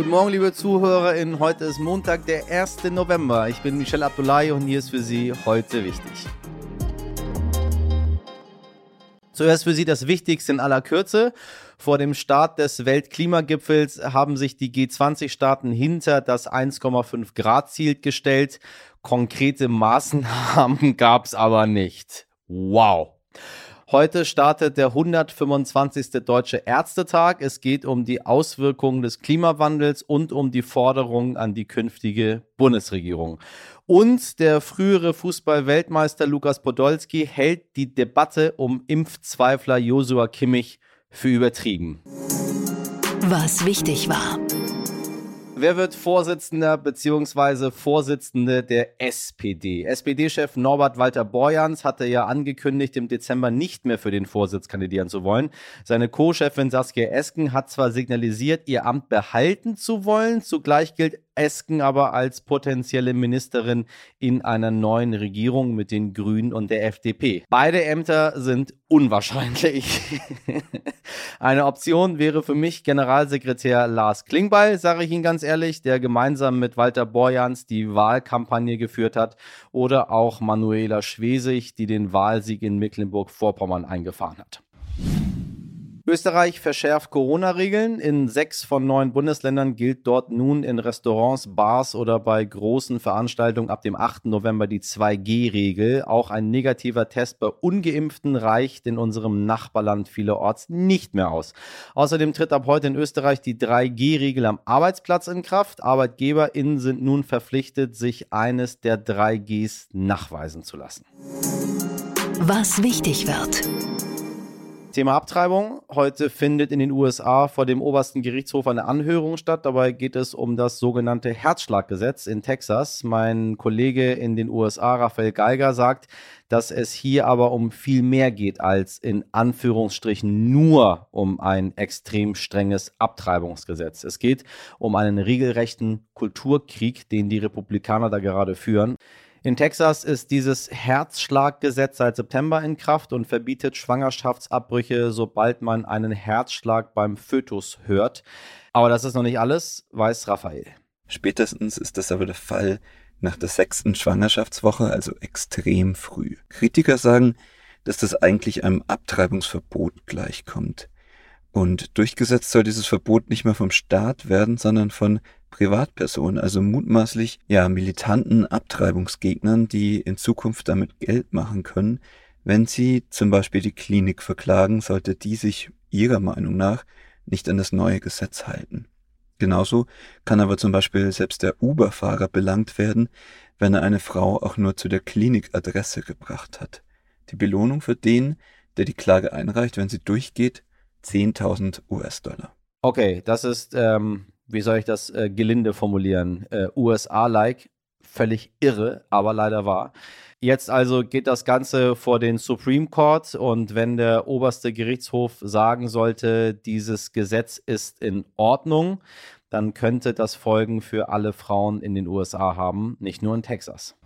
Guten Morgen, liebe ZuhörerInnen. Heute ist Montag, der 1. November. Ich bin Michelle Abdullahi und hier ist für Sie heute wichtig. Zuerst für Sie das Wichtigste in aller Kürze. Vor dem Start des Weltklimagipfels haben sich die G20-Staaten hinter das 1,5 Grad Ziel gestellt. Konkrete Maßnahmen gab es aber nicht. Wow. Heute startet der 125. Deutsche Ärztetag. Es geht um die Auswirkungen des Klimawandels und um die Forderungen an die künftige Bundesregierung. Und der frühere Fußball-Weltmeister Lukas Podolski hält die Debatte um Impfzweifler Josua Kimmich für übertrieben. Was wichtig war. Wer wird Vorsitzender bzw. Vorsitzende der SPD? SPD-Chef Norbert Walter Borjans hatte ja angekündigt, im Dezember nicht mehr für den Vorsitz kandidieren zu wollen. Seine Co-Chefin Saskia Esken hat zwar signalisiert, ihr Amt behalten zu wollen, zugleich gilt Esken aber als potenzielle Ministerin in einer neuen Regierung mit den Grünen und der FDP. Beide Ämter sind unwahrscheinlich. Eine Option wäre für mich Generalsekretär Lars Klingbeil, sage ich Ihnen ganz ehrlich, der gemeinsam mit Walter Borjans die Wahlkampagne geführt hat, oder auch Manuela Schwesig, die den Wahlsieg in Mecklenburg-Vorpommern eingefahren hat. Österreich verschärft Corona-Regeln. In sechs von neun Bundesländern gilt dort nun in Restaurants, Bars oder bei großen Veranstaltungen ab dem 8. November die 2G-Regel. Auch ein negativer Test bei ungeimpften reicht in unserem Nachbarland vielerorts nicht mehr aus. Außerdem tritt ab heute in Österreich die 3G-Regel am Arbeitsplatz in Kraft. ArbeitgeberInnen sind nun verpflichtet, sich eines der 3Gs nachweisen zu lassen. Was wichtig wird. Thema Abtreibung. Heute findet in den USA vor dem obersten Gerichtshof eine Anhörung statt. Dabei geht es um das sogenannte Herzschlaggesetz in Texas. Mein Kollege in den USA, Raphael Geiger, sagt, dass es hier aber um viel mehr geht als in Anführungsstrichen nur um ein extrem strenges Abtreibungsgesetz. Es geht um einen regelrechten Kulturkrieg, den die Republikaner da gerade führen. In Texas ist dieses Herzschlaggesetz seit September in Kraft und verbietet Schwangerschaftsabbrüche, sobald man einen Herzschlag beim Fötus hört. Aber das ist noch nicht alles, weiß Raphael. Spätestens ist das aber der Fall nach der sechsten Schwangerschaftswoche, also extrem früh. Kritiker sagen, dass das eigentlich einem Abtreibungsverbot gleichkommt. Und durchgesetzt soll dieses Verbot nicht mehr vom Staat werden, sondern von Privatpersonen, also mutmaßlich ja militanten Abtreibungsgegnern, die in Zukunft damit Geld machen können, wenn sie zum Beispiel die Klinik verklagen, sollte die sich ihrer Meinung nach nicht an das neue Gesetz halten. Genauso kann aber zum Beispiel selbst der Uber-Fahrer belangt werden, wenn er eine Frau auch nur zu der Klinikadresse gebracht hat. Die Belohnung für den, der die Klage einreicht, wenn sie durchgeht, 10.000 US-Dollar. Okay, das ist, ähm, wie soll ich das äh, gelinde formulieren, äh, USA-like, völlig irre, aber leider wahr. Jetzt also geht das Ganze vor den Supreme Court und wenn der oberste Gerichtshof sagen sollte, dieses Gesetz ist in Ordnung, dann könnte das Folgen für alle Frauen in den USA haben, nicht nur in Texas.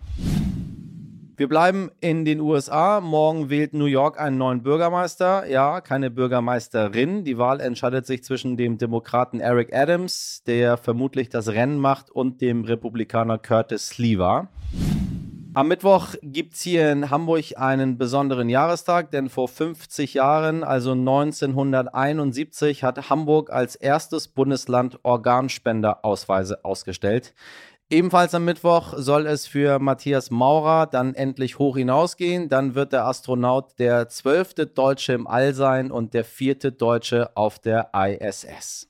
Wir bleiben in den USA. Morgen wählt New York einen neuen Bürgermeister. Ja, keine Bürgermeisterin. Die Wahl entscheidet sich zwischen dem Demokraten Eric Adams, der vermutlich das Rennen macht, und dem Republikaner Curtis Sliwa. Am Mittwoch gibt es hier in Hamburg einen besonderen Jahrestag, denn vor 50 Jahren, also 1971, hat Hamburg als erstes Bundesland Organspenderausweise ausgestellt. Ebenfalls am Mittwoch soll es für Matthias Maurer dann endlich hoch hinausgehen. Dann wird der Astronaut der zwölfte Deutsche im All sein und der vierte Deutsche auf der ISS.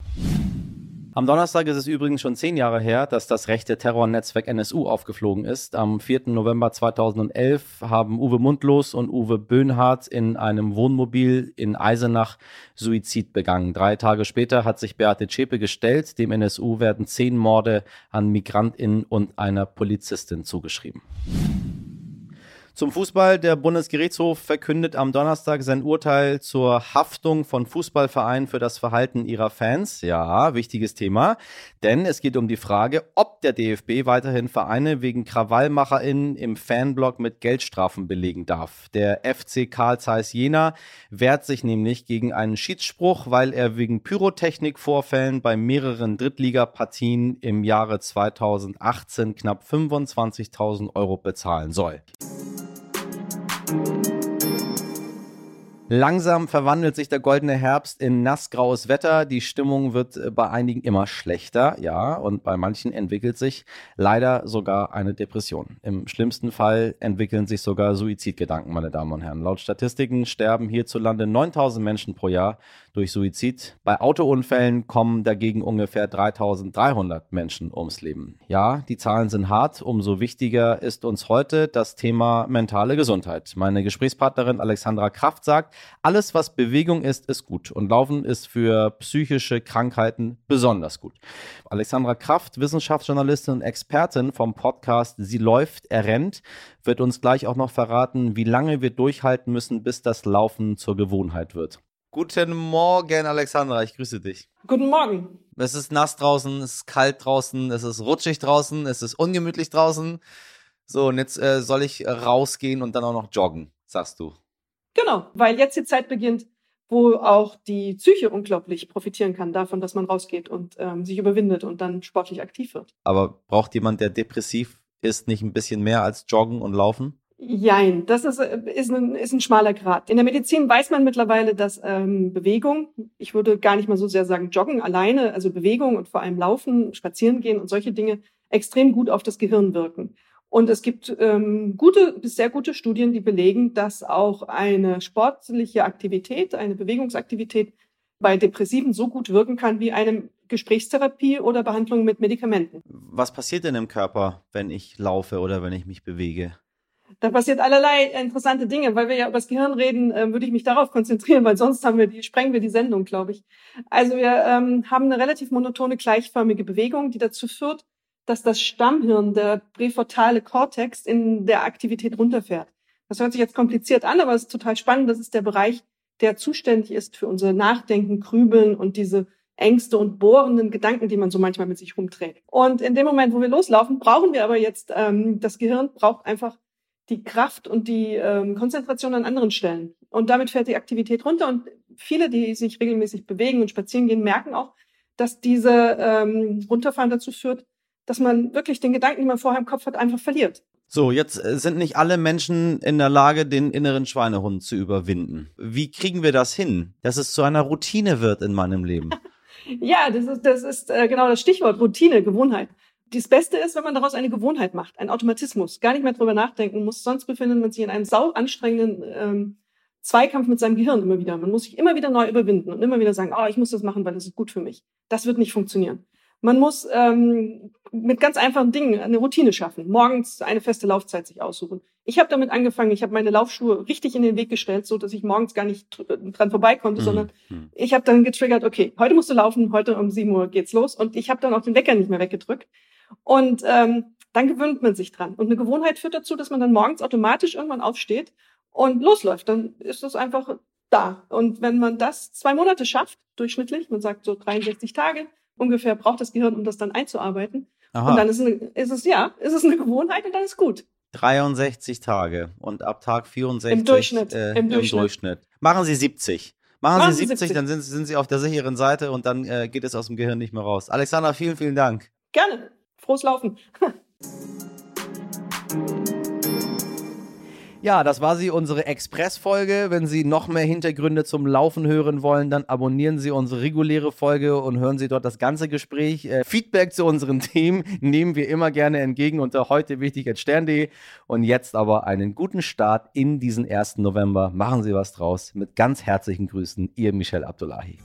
Am Donnerstag ist es übrigens schon zehn Jahre her, dass das rechte Terrornetzwerk NSU aufgeflogen ist. Am 4. November 2011 haben Uwe Mundlos und Uwe Böhnhardt in einem Wohnmobil in Eisenach Suizid begangen. Drei Tage später hat sich Beate Zschäpe gestellt. Dem NSU werden zehn Morde an MigrantInnen und einer Polizistin zugeschrieben. Zum Fußball. Der Bundesgerichtshof verkündet am Donnerstag sein Urteil zur Haftung von Fußballvereinen für das Verhalten ihrer Fans. Ja, wichtiges Thema. Denn es geht um die Frage, ob der DFB weiterhin Vereine wegen KrawallmacherInnen im Fanblock mit Geldstrafen belegen darf. Der FC Karl Zeiss Jena wehrt sich nämlich gegen einen Schiedsspruch, weil er wegen Pyrotechnikvorfällen bei mehreren Drittligapartien im Jahre 2018 knapp 25.000 Euro bezahlen soll. Langsam verwandelt sich der goldene Herbst in nassgraues Wetter. Die Stimmung wird äh, bei einigen immer schlechter, ja, und bei manchen entwickelt sich leider sogar eine Depression. Im schlimmsten Fall entwickeln sich sogar Suizidgedanken, meine Damen und Herren. Laut Statistiken sterben hierzulande 9000 Menschen pro Jahr durch Suizid. Bei Autounfällen kommen dagegen ungefähr 3300 Menschen ums Leben. Ja, die Zahlen sind hart. Umso wichtiger ist uns heute das Thema mentale Gesundheit. Meine Gesprächspartnerin Alexandra Kraft sagt, alles, was Bewegung ist, ist gut. Und Laufen ist für psychische Krankheiten besonders gut. Alexandra Kraft, Wissenschaftsjournalistin und Expertin vom Podcast Sie läuft, er rennt, wird uns gleich auch noch verraten, wie lange wir durchhalten müssen, bis das Laufen zur Gewohnheit wird. Guten Morgen, Alexandra, ich grüße dich. Guten Morgen. Es ist nass draußen, es ist kalt draußen, es ist rutschig draußen, es ist ungemütlich draußen. So, und jetzt äh, soll ich rausgehen und dann auch noch joggen, sagst du. Genau, weil jetzt die Zeit beginnt, wo auch die Psyche unglaublich profitieren kann davon, dass man rausgeht und ähm, sich überwindet und dann sportlich aktiv wird. Aber braucht jemand, der depressiv ist, nicht ein bisschen mehr als joggen und laufen? Jein, das ist, äh, ist, ein, ist ein schmaler Grad. In der Medizin weiß man mittlerweile, dass ähm, Bewegung, ich würde gar nicht mal so sehr sagen Joggen alleine, also Bewegung und vor allem Laufen, Spazieren gehen und solche Dinge extrem gut auf das Gehirn wirken. Und es gibt ähm, gute bis sehr gute Studien, die belegen, dass auch eine sportliche Aktivität, eine Bewegungsaktivität bei Depressiven so gut wirken kann wie eine Gesprächstherapie oder Behandlung mit Medikamenten. Was passiert denn im Körper, wenn ich laufe oder wenn ich mich bewege? Da passiert allerlei interessante Dinge, weil wir ja über das Gehirn reden, äh, würde ich mich darauf konzentrieren, weil sonst haben wir die, sprengen wir die Sendung, glaube ich. Also wir ähm, haben eine relativ monotone, gleichförmige Bewegung, die dazu führt, dass das Stammhirn, der präfrontale Kortex, in der Aktivität runterfährt. Das hört sich jetzt kompliziert an, aber es ist total spannend. Das ist der Bereich, der zuständig ist für unser Nachdenken, Grübeln und diese Ängste und bohrenden Gedanken, die man so manchmal mit sich rumträgt. Und in dem Moment, wo wir loslaufen, brauchen wir aber jetzt, ähm, das Gehirn braucht einfach die Kraft und die ähm, Konzentration an anderen Stellen. Und damit fährt die Aktivität runter. Und viele, die sich regelmäßig bewegen und spazieren gehen, merken auch, dass diese ähm, Runterfahren dazu führt, dass man wirklich den Gedanken, die man vorher im Kopf hat, einfach verliert. So, jetzt äh, sind nicht alle Menschen in der Lage, den inneren Schweinehund zu überwinden. Wie kriegen wir das hin, dass es zu einer Routine wird in meinem Leben? ja, das ist, das ist äh, genau das Stichwort Routine, Gewohnheit. Das Beste ist, wenn man daraus eine Gewohnheit macht, ein Automatismus, gar nicht mehr drüber nachdenken muss. Sonst befindet man sich in einem sau anstrengenden ähm, Zweikampf mit seinem Gehirn immer wieder. Man muss sich immer wieder neu überwinden und immer wieder sagen, oh, ich muss das machen, weil das ist gut für mich. Das wird nicht funktionieren. Man muss ähm, mit ganz einfachen Dingen eine Routine schaffen. Morgens eine feste Laufzeit sich aussuchen. Ich habe damit angefangen, ich habe meine Laufschuhe richtig in den Weg gestellt, so dass ich morgens gar nicht dran vorbei konnte, mhm. sondern mhm. ich habe dann getriggert, okay, heute musst du laufen, heute um sieben Uhr geht's los und ich habe dann auch den Wecker nicht mehr weggedrückt. Und ähm, dann gewöhnt man sich dran. Und eine Gewohnheit führt dazu, dass man dann morgens automatisch irgendwann aufsteht und losläuft. Dann ist es einfach da. Und wenn man das zwei Monate schafft, durchschnittlich, man sagt so 63 Tage ungefähr braucht das Gehirn, um das dann einzuarbeiten. Aha. Und dann ist, eine, ist es, ja, ist es eine Gewohnheit und dann ist gut. 63 Tage und ab Tag 64 im Durchschnitt. Äh, Im, Durchschnitt. im, Durchschnitt. Machen Sie 70. Machen, Machen Sie 70, 70, dann sind, sind, Sie auf der sicheren Seite und dann äh, geht es aus dem Gehirn nicht mehr raus. Alexander, vielen, vielen Dank. Gerne. Frohes Laufen. Ja, das war sie, unsere Express-Folge. Wenn Sie noch mehr Hintergründe zum Laufen hören wollen, dann abonnieren Sie unsere reguläre Folge und hören Sie dort das ganze Gespräch. Äh, Feedback zu unseren Themen nehmen wir immer gerne entgegen unter heute wichtig stern.de. Und jetzt aber einen guten Start in diesen 1. November. Machen Sie was draus. Mit ganz herzlichen Grüßen, Ihr Michel Abdullahi.